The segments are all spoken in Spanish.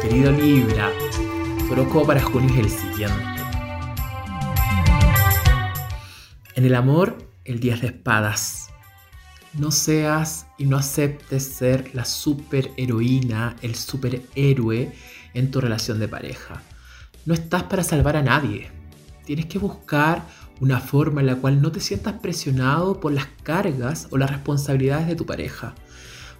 Querido Libra, tu para junio es el siguiente. En el amor, el 10 de espadas. No seas y no aceptes ser la superheroína, el superhéroe en tu relación de pareja. No estás para salvar a nadie. Tienes que buscar una forma en la cual no te sientas presionado por las cargas o las responsabilidades de tu pareja.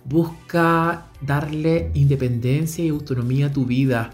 Busca darle independencia y autonomía a tu vida.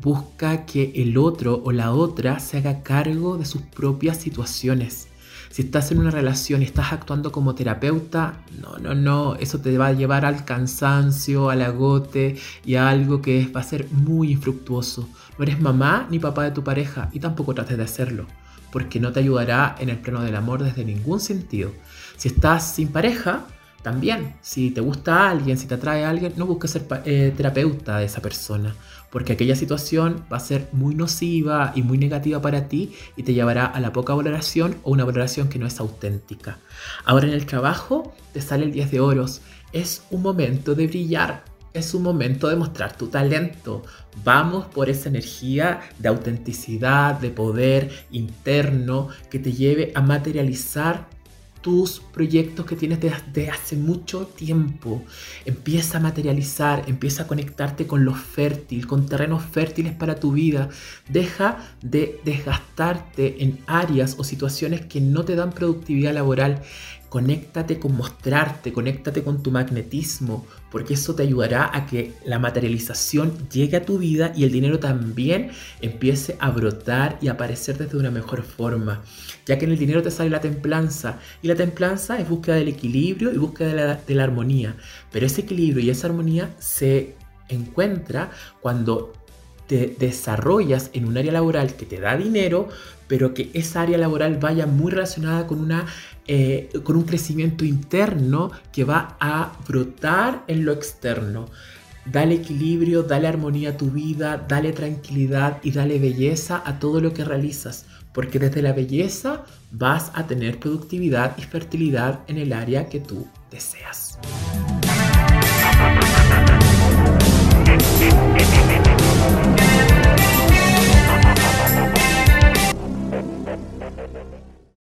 Busca que el otro o la otra se haga cargo de sus propias situaciones. Si estás en una relación y estás actuando como terapeuta, no, no, no, eso te va a llevar al cansancio, al agote y a algo que va a ser muy infructuoso. No eres mamá ni papá de tu pareja y tampoco trates de hacerlo, porque no te ayudará en el plano del amor desde ningún sentido. Si estás sin pareja, también, si te gusta alguien, si te atrae a alguien, no busques ser eh, terapeuta de esa persona, porque aquella situación va a ser muy nociva y muy negativa para ti y te llevará a la poca valoración o una valoración que no es auténtica. Ahora en el trabajo te sale el 10 de oros. Es un momento de brillar, es un momento de mostrar tu talento. Vamos por esa energía de autenticidad, de poder interno que te lleve a materializar tus proyectos que tienes desde hace mucho tiempo. Empieza a materializar, empieza a conectarte con lo fértil, con terrenos fértiles para tu vida. Deja de desgastarte en áreas o situaciones que no te dan productividad laboral. Conéctate con mostrarte, conéctate con tu magnetismo, porque eso te ayudará a que la materialización llegue a tu vida y el dinero también empiece a brotar y aparecer desde una mejor forma, ya que en el dinero te sale la templanza y la templanza es búsqueda del equilibrio y búsqueda de la, de la armonía, pero ese equilibrio y esa armonía se encuentra cuando te desarrollas en un área laboral que te da dinero, pero que esa área laboral vaya muy relacionada con una eh, con un crecimiento interno que va a brotar en lo externo. Dale equilibrio, dale armonía a tu vida, dale tranquilidad y dale belleza a todo lo que realizas, porque desde la belleza vas a tener productividad y fertilidad en el área que tú deseas.